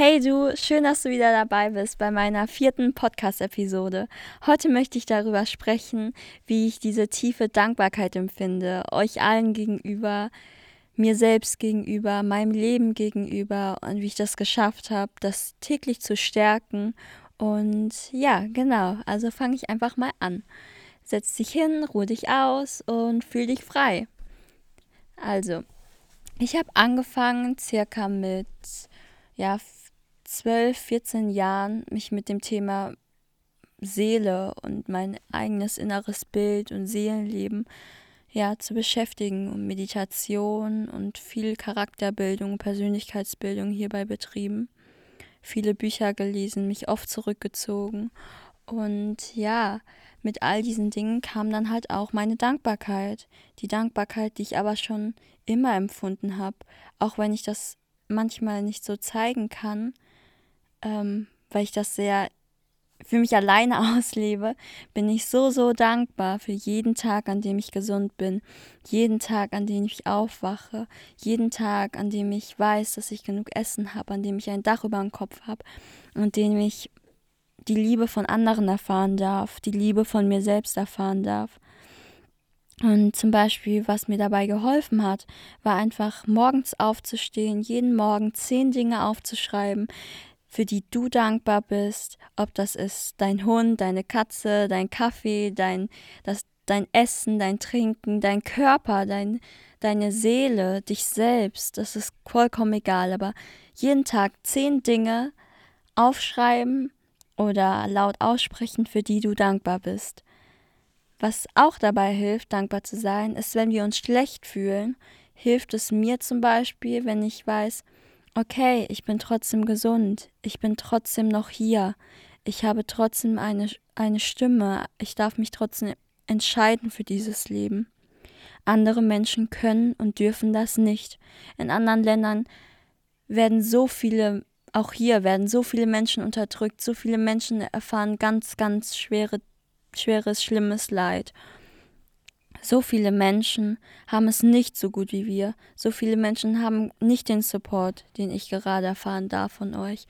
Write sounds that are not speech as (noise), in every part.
Hey du, schön, dass du wieder dabei bist bei meiner vierten Podcast-Episode. Heute möchte ich darüber sprechen, wie ich diese tiefe Dankbarkeit empfinde, euch allen gegenüber, mir selbst gegenüber, meinem Leben gegenüber und wie ich das geschafft habe, das täglich zu stärken. Und ja, genau, also fange ich einfach mal an. Setz dich hin, ruh dich aus und fühl dich frei. Also, ich habe angefangen circa mit ja, 12, 14 Jahren mich mit dem Thema Seele und mein eigenes inneres Bild und Seelenleben ja zu beschäftigen und Meditation und viel Charakterbildung, Persönlichkeitsbildung hierbei betrieben. Viele Bücher gelesen, mich oft zurückgezogen und ja, mit all diesen Dingen kam dann halt auch meine Dankbarkeit. Die Dankbarkeit, die ich aber schon immer empfunden habe, auch wenn ich das manchmal nicht so zeigen kann, ähm, weil ich das sehr für mich alleine (laughs) auslebe, bin ich so, so dankbar für jeden Tag, an dem ich gesund bin, jeden Tag, an dem ich aufwache, jeden Tag, an dem ich weiß, dass ich genug Essen habe, an dem ich ein Dach über dem Kopf habe und dem ich die Liebe von anderen erfahren darf, die Liebe von mir selbst erfahren darf. Und zum Beispiel, was mir dabei geholfen hat, war einfach morgens aufzustehen, jeden Morgen zehn Dinge aufzuschreiben, für die du dankbar bist, ob das ist dein Hund, deine Katze, dein Kaffee, dein, das, dein Essen, dein Trinken, dein Körper, dein, deine Seele, dich selbst, das ist vollkommen egal, aber jeden Tag zehn Dinge aufschreiben oder laut aussprechen, für die du dankbar bist. Was auch dabei hilft, dankbar zu sein, ist, wenn wir uns schlecht fühlen, hilft es mir zum Beispiel, wenn ich weiß, okay, ich bin trotzdem gesund, ich bin trotzdem noch hier, ich habe trotzdem eine, eine Stimme, ich darf mich trotzdem entscheiden für dieses Leben. Andere Menschen können und dürfen das nicht. In anderen Ländern werden so viele, auch hier werden so viele Menschen unterdrückt, so viele Menschen erfahren ganz, ganz schwere, schweres, schlimmes Leid. So viele Menschen haben es nicht so gut wie wir. So viele Menschen haben nicht den Support, den ich gerade erfahren darf von euch.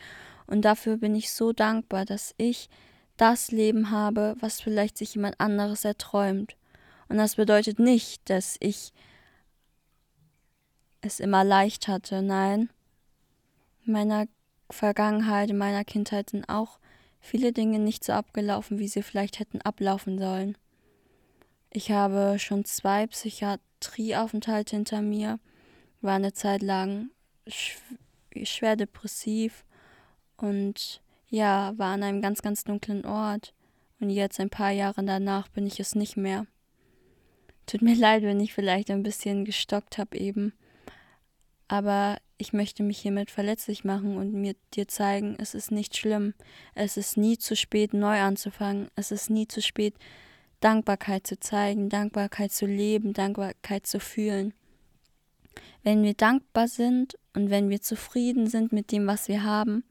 Und dafür bin ich so dankbar, dass ich das Leben habe, was vielleicht sich jemand anderes erträumt. Und das bedeutet nicht, dass ich es immer leicht hatte. Nein, in meiner Vergangenheit, in meiner Kindheit sind auch viele Dinge nicht so abgelaufen, wie sie vielleicht hätten ablaufen sollen. Ich habe schon zwei Psychiatrieaufenthalte hinter mir, war eine Zeit lang schwer depressiv und ja, war an einem ganz, ganz dunklen Ort. Und jetzt, ein paar Jahre danach, bin ich es nicht mehr. Tut mir (laughs) leid, wenn ich vielleicht ein bisschen gestockt habe eben. Aber ich möchte mich hiermit verletzlich machen und mir dir zeigen, es ist nicht schlimm. Es ist nie zu spät, neu anzufangen. Es ist nie zu spät, Dankbarkeit zu zeigen, Dankbarkeit zu leben, Dankbarkeit zu fühlen. Wenn wir dankbar sind und wenn wir zufrieden sind mit dem, was wir haben,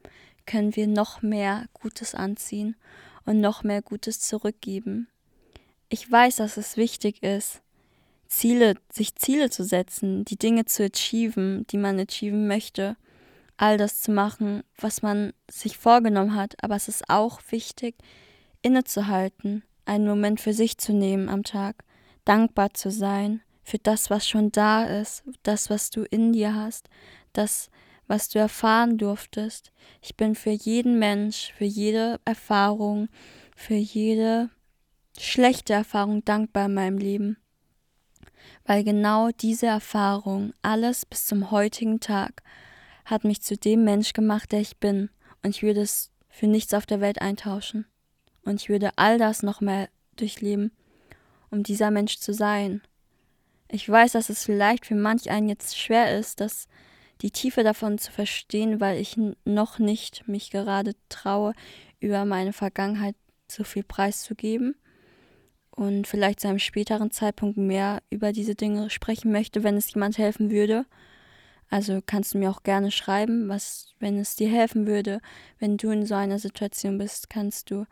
können wir noch mehr Gutes anziehen und noch mehr Gutes zurückgeben. Ich weiß, dass es wichtig ist, Ziele, sich Ziele zu setzen, die Dinge zu achieven, die man achieven möchte, all das zu machen, was man sich vorgenommen hat, aber es ist auch wichtig, innezuhalten einen Moment für sich zu nehmen am Tag, dankbar zu sein für das, was schon da ist, das, was du in dir hast, das, was du erfahren durftest. Ich bin für jeden Mensch, für jede Erfahrung, für jede schlechte Erfahrung dankbar in meinem Leben. Weil genau diese Erfahrung, alles bis zum heutigen Tag, hat mich zu dem Mensch gemacht, der ich bin. Und ich würde es für nichts auf der Welt eintauschen. Und ich würde all das noch mehr durchleben, um dieser Mensch zu sein. Ich weiß, dass es vielleicht für manch einen jetzt schwer ist, dass die Tiefe davon zu verstehen, weil ich noch nicht mich gerade traue, über meine Vergangenheit so viel preiszugeben und vielleicht zu einem späteren Zeitpunkt mehr über diese Dinge sprechen möchte, wenn es jemand helfen würde. Also kannst du mir auch gerne schreiben, was, wenn es dir helfen würde, wenn du in so einer Situation bist, kannst du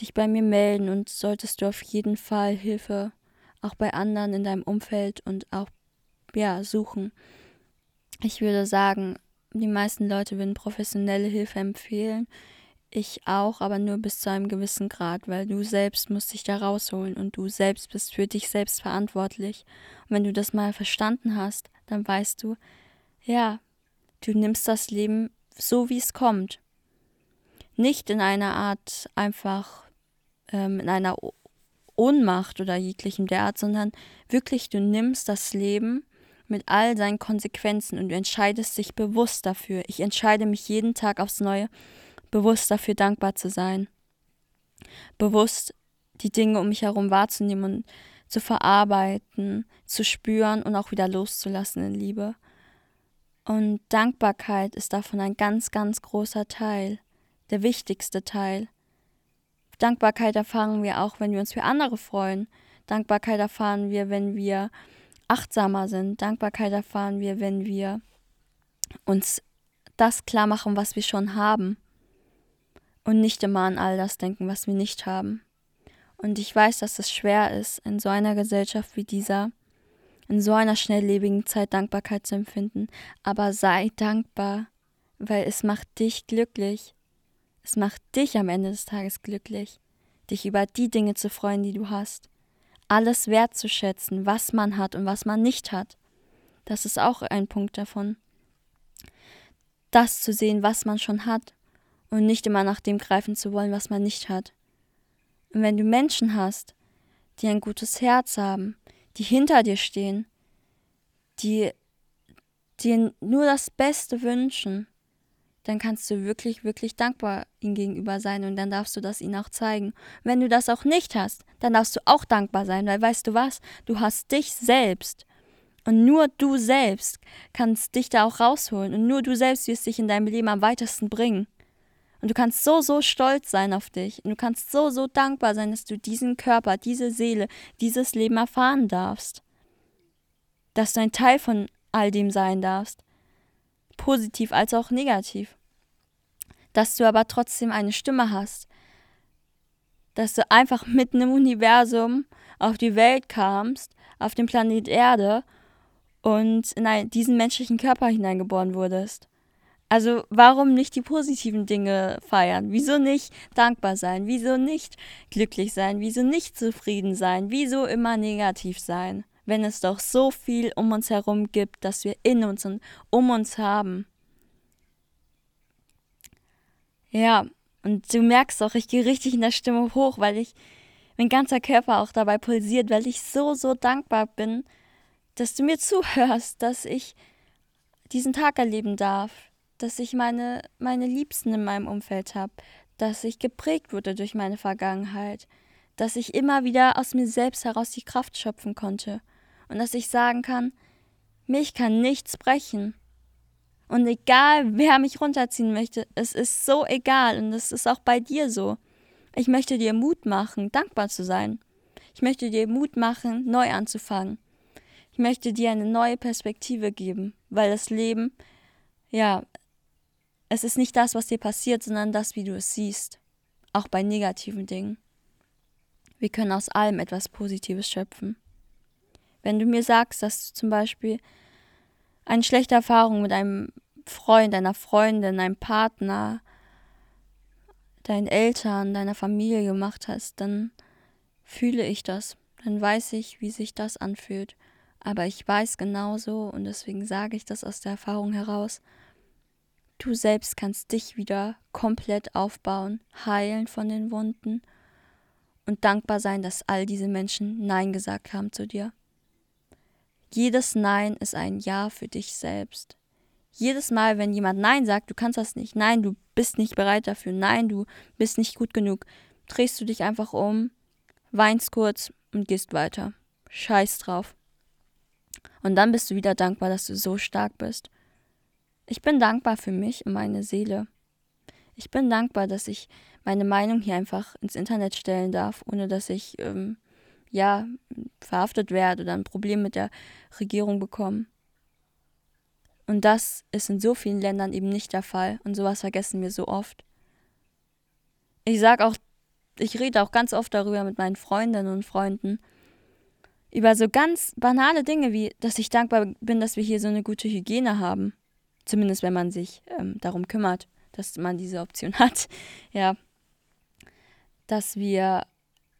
dich bei mir melden und solltest du auf jeden Fall Hilfe auch bei anderen in deinem Umfeld und auch ja suchen. Ich würde sagen, die meisten Leute würden professionelle Hilfe empfehlen. Ich auch, aber nur bis zu einem gewissen Grad, weil du selbst musst dich da rausholen und du selbst bist für dich selbst verantwortlich. Und wenn du das mal verstanden hast, dann weißt du, ja, du nimmst das Leben so, wie es kommt. Nicht in einer Art einfach ähm, in einer Ohnmacht oder jeglichem derart, sondern wirklich, du nimmst das Leben mit all seinen Konsequenzen und du entscheidest dich bewusst dafür. Ich entscheide mich jeden Tag aufs Neue, bewusst dafür dankbar zu sein. Bewusst die Dinge um mich herum wahrzunehmen und zu verarbeiten, zu spüren und auch wieder loszulassen in Liebe. Und Dankbarkeit ist davon ein ganz, ganz großer Teil, der wichtigste Teil. Dankbarkeit erfahren wir auch, wenn wir uns für andere freuen. Dankbarkeit erfahren wir, wenn wir achtsamer sind. Dankbarkeit erfahren wir, wenn wir uns das klar machen, was wir schon haben. Und nicht immer an all das denken, was wir nicht haben. Und ich weiß, dass es schwer ist, in so einer Gesellschaft wie dieser, in so einer schnelllebigen Zeit Dankbarkeit zu empfinden. Aber sei dankbar, weil es macht dich glücklich. Es macht dich am Ende des Tages glücklich, dich über die Dinge zu freuen, die du hast. Alles wertzuschätzen, was man hat und was man nicht hat. Das ist auch ein Punkt davon. Das zu sehen, was man schon hat und nicht immer nach dem greifen zu wollen, was man nicht hat. Und wenn du Menschen hast, die ein gutes Herz haben, die hinter dir stehen, die dir nur das Beste wünschen, dann kannst du wirklich, wirklich dankbar ihm gegenüber sein und dann darfst du das ihnen auch zeigen. Wenn du das auch nicht hast, dann darfst du auch dankbar sein, weil weißt du was, du hast dich selbst. Und nur du selbst kannst dich da auch rausholen und nur du selbst wirst dich in deinem Leben am weitesten bringen. Und du kannst so, so stolz sein auf dich und du kannst so, so dankbar sein, dass du diesen Körper, diese Seele, dieses Leben erfahren darfst. Dass du ein Teil von all dem sein darfst. Positiv als auch negativ dass du aber trotzdem eine Stimme hast, dass du einfach mitten im Universum auf die Welt kamst, auf den Planet Erde und in diesen menschlichen Körper hineingeboren wurdest. Also warum nicht die positiven Dinge feiern? Wieso nicht dankbar sein? Wieso nicht glücklich sein? Wieso nicht zufrieden sein? Wieso immer negativ sein? Wenn es doch so viel um uns herum gibt, das wir in uns und um uns haben. Ja, und du merkst auch, ich gehe richtig in der Stimme hoch, weil ich, mein ganzer Körper auch dabei pulsiert, weil ich so, so dankbar bin, dass du mir (laughs) zuhörst, dass ich diesen Tag erleben darf, dass ich meine, meine Liebsten in meinem Umfeld habe, dass ich geprägt wurde durch meine Vergangenheit, dass ich immer wieder aus mir selbst heraus die Kraft schöpfen konnte und dass ich sagen kann, mich kann nichts brechen. Und egal, wer mich runterziehen möchte, es ist so egal und es ist auch bei dir so. Ich möchte dir Mut machen, dankbar zu sein. Ich möchte dir Mut machen, neu anzufangen. Ich möchte dir eine neue Perspektive geben, weil das Leben, ja, es ist nicht das, was dir passiert, sondern das, wie du es siehst. Auch bei negativen Dingen. Wir können aus allem etwas Positives schöpfen. Wenn du mir sagst, dass du zum Beispiel eine schlechte Erfahrung mit einem Freund, einer Freundin, einem Partner, deinen Eltern, deiner Familie gemacht hast, dann fühle ich das. Dann weiß ich, wie sich das anfühlt. Aber ich weiß genauso, und deswegen sage ich das aus der Erfahrung heraus, du selbst kannst dich wieder komplett aufbauen, heilen von den Wunden und dankbar sein, dass all diese Menschen Nein gesagt haben zu dir. Jedes Nein ist ein Ja für dich selbst. Jedes Mal, wenn jemand Nein sagt, du kannst das nicht, nein, du bist nicht bereit dafür, nein, du bist nicht gut genug, drehst du dich einfach um, weinst kurz und gehst weiter. Scheiß drauf. Und dann bist du wieder dankbar, dass du so stark bist. Ich bin dankbar für mich und meine Seele. Ich bin dankbar, dass ich meine Meinung hier einfach ins Internet stellen darf, ohne dass ich ähm, ja, verhaftet werde oder ein Problem mit der Regierung bekomme. Und das ist in so vielen Ländern eben nicht der Fall. Und sowas vergessen wir so oft. Ich sage auch, ich rede auch ganz oft darüber mit meinen Freundinnen und Freunden. Über so ganz banale Dinge wie, dass ich dankbar bin, dass wir hier so eine gute Hygiene haben. Zumindest wenn man sich ähm, darum kümmert, dass man diese Option (laughs) hat. Ja. Dass wir,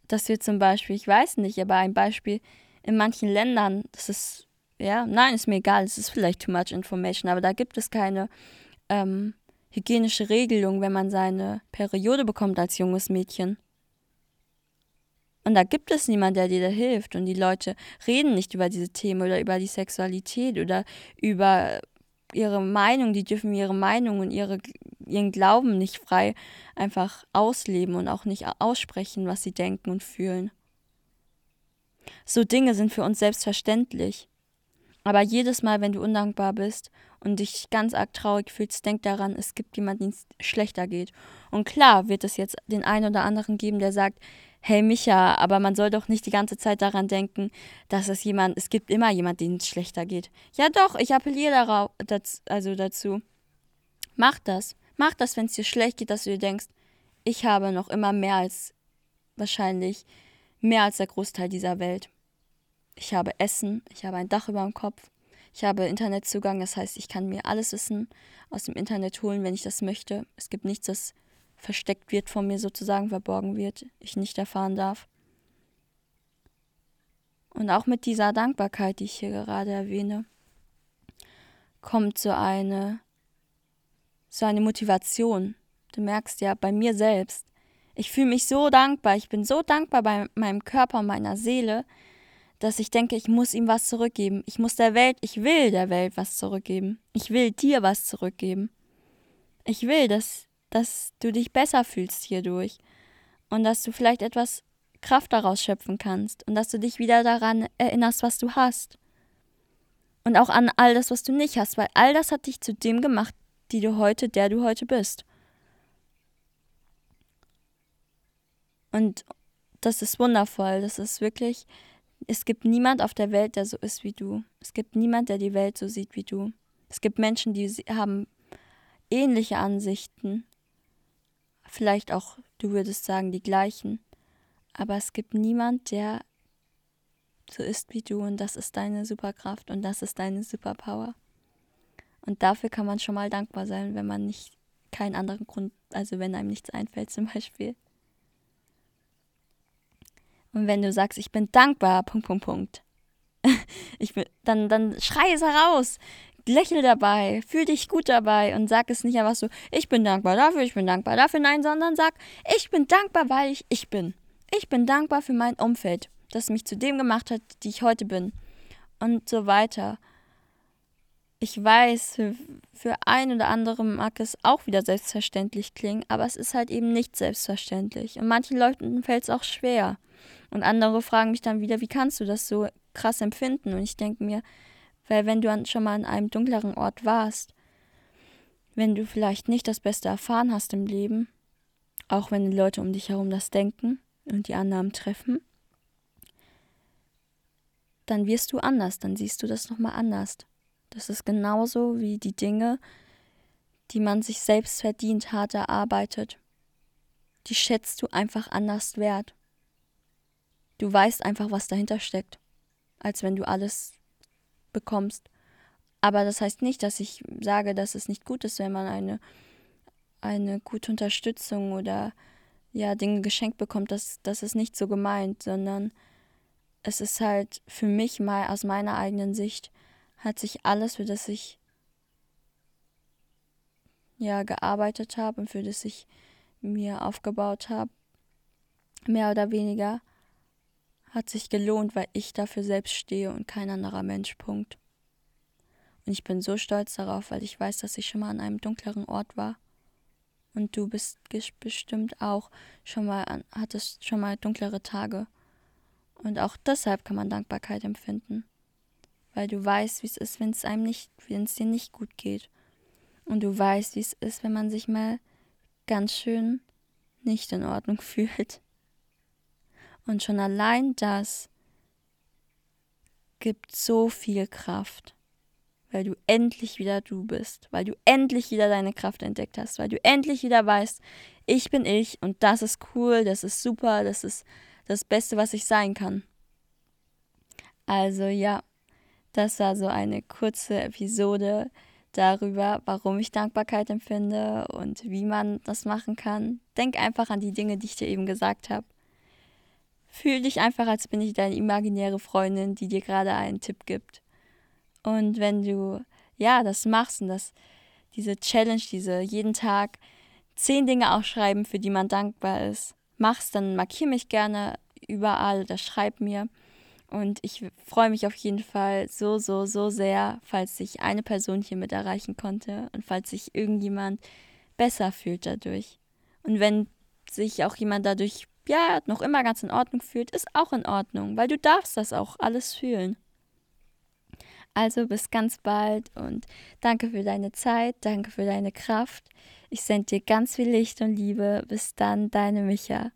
dass wir zum Beispiel, ich weiß nicht, aber ein Beispiel, in manchen Ländern, das ist, ja, nein, ist mir egal, es ist vielleicht too much information, aber da gibt es keine ähm, hygienische Regelung, wenn man seine Periode bekommt als junges Mädchen. Und da gibt es niemanden, der dir da hilft. Und die Leute reden nicht über diese Themen oder über die Sexualität oder über ihre Meinung. Die dürfen ihre Meinung und ihre, ihren Glauben nicht frei einfach ausleben und auch nicht aussprechen, was sie denken und fühlen. So Dinge sind für uns selbstverständlich. Aber jedes Mal, wenn du undankbar bist und dich ganz arg traurig fühlst, denk daran, es gibt jemanden, dem es schlechter geht. Und klar wird es jetzt den einen oder anderen geben, der sagt, hey Micha, aber man soll doch nicht die ganze Zeit daran denken, dass es jemand, es gibt immer jemanden, dem es schlechter geht. Ja doch, ich appelliere darauf, also dazu. Mach das. Mach das, wenn es dir schlecht geht, dass du dir denkst, ich habe noch immer mehr als wahrscheinlich mehr als der Großteil dieser Welt. Ich habe Essen, ich habe ein Dach über dem Kopf, ich habe Internetzugang, das heißt, ich kann mir alles Wissen aus dem Internet holen, wenn ich das möchte. Es gibt nichts, das versteckt wird von mir sozusagen, verborgen wird, ich nicht erfahren darf. Und auch mit dieser Dankbarkeit, die ich hier gerade erwähne, kommt so eine, so eine Motivation. Du merkst ja bei mir selbst, ich fühle mich so dankbar, ich bin so dankbar bei meinem Körper meiner Seele, dass ich denke, ich muss ihm was zurückgeben. Ich muss der Welt, ich will der Welt was zurückgeben. Ich will dir was zurückgeben. Ich will, dass, dass du dich besser fühlst hierdurch und dass du vielleicht etwas Kraft daraus schöpfen kannst und dass du dich wieder daran erinnerst, was du hast. Und auch an all das, was du nicht hast, weil all das hat dich zu dem gemacht, die du heute, der du heute bist. Und das ist wundervoll. Das ist wirklich, es gibt niemand auf der Welt, der so ist wie du. Es gibt niemand, der die Welt so sieht wie du. Es gibt Menschen, die haben ähnliche Ansichten. Vielleicht auch, du würdest sagen, die gleichen. Aber es gibt niemand, der so ist wie du und das ist deine Superkraft und das ist deine Superpower. Und dafür kann man schon mal dankbar sein, wenn man nicht keinen anderen Grund, also wenn einem nichts einfällt zum Beispiel. Und wenn du sagst, ich bin dankbar, Punkt, Punkt, Punkt, (laughs) ich bin, dann, dann schrei es heraus. Lächel dabei, fühl dich gut dabei und sag es nicht einfach so, ich bin dankbar dafür, ich bin dankbar dafür, nein, sondern sag, ich bin dankbar, weil ich ich bin. Ich bin dankbar für mein Umfeld, das mich zu dem gemacht hat, die ich heute bin. Und so weiter. Ich weiß, für, für ein oder andere mag es auch wieder selbstverständlich klingen, aber es ist halt eben nicht selbstverständlich. Und manchen Leuten fällt es auch schwer. Und andere fragen mich dann wieder, wie kannst du das so krass empfinden? Und ich denke mir, weil wenn du schon mal an einem dunkleren Ort warst, wenn du vielleicht nicht das Beste erfahren hast im Leben, auch wenn die Leute um dich herum das denken und die Annahmen treffen, dann wirst du anders, dann siehst du das nochmal anders. Das ist genauso wie die Dinge, die man sich selbst verdient, hart erarbeitet. Die schätzt du einfach anders wert. Du weißt einfach, was dahinter steckt, als wenn du alles bekommst. Aber das heißt nicht, dass ich sage, dass es nicht gut ist, wenn man eine, eine gute Unterstützung oder ja, Dinge geschenkt bekommt. Das, das ist nicht so gemeint, sondern es ist halt für mich mal aus meiner eigenen Sicht hat sich alles, für das ich ja gearbeitet habe und für das ich mir aufgebaut habe, mehr oder weniger hat sich gelohnt, weil ich dafür selbst stehe und kein anderer Mensch. Punkt. Und ich bin so stolz darauf, weil ich weiß, dass ich schon mal an einem dunkleren Ort war. Und du bist bestimmt auch schon mal an, hattest schon mal dunklere Tage. Und auch deshalb kann man Dankbarkeit empfinden. Weil du weißt, wie es ist, wenn es einem nicht, wenn es dir nicht gut geht. Und du weißt, wie es ist, wenn man sich mal ganz schön nicht in Ordnung (laughs) fühlt. Und schon allein das gibt so viel Kraft, weil du endlich wieder du bist, weil du endlich wieder deine Kraft entdeckt hast, weil du endlich wieder weißt, ich bin ich und das ist cool, das ist super, das ist das Beste, was ich sein kann. Also ja, das war so eine kurze Episode darüber, warum ich Dankbarkeit empfinde und wie man das machen kann. Denk einfach an die Dinge, die ich dir eben gesagt habe. Fühl dich einfach, als bin ich deine imaginäre Freundin, die dir gerade einen Tipp gibt. Und wenn du ja das machst und das diese Challenge, diese jeden Tag zehn Dinge aufschreiben, für die man dankbar ist, machst, dann markier mich gerne überall oder schreib mir. Und ich freue mich auf jeden Fall so, so, so sehr, falls ich eine Person hiermit erreichen konnte und falls sich irgendjemand besser fühlt dadurch. Und wenn sich auch jemand dadurch, ja, noch immer ganz in Ordnung fühlt, ist auch in Ordnung, weil du darfst das auch alles fühlen. Also bis ganz bald und danke für deine Zeit, danke für deine Kraft. Ich sende dir ganz viel Licht und Liebe. Bis dann, deine Micha.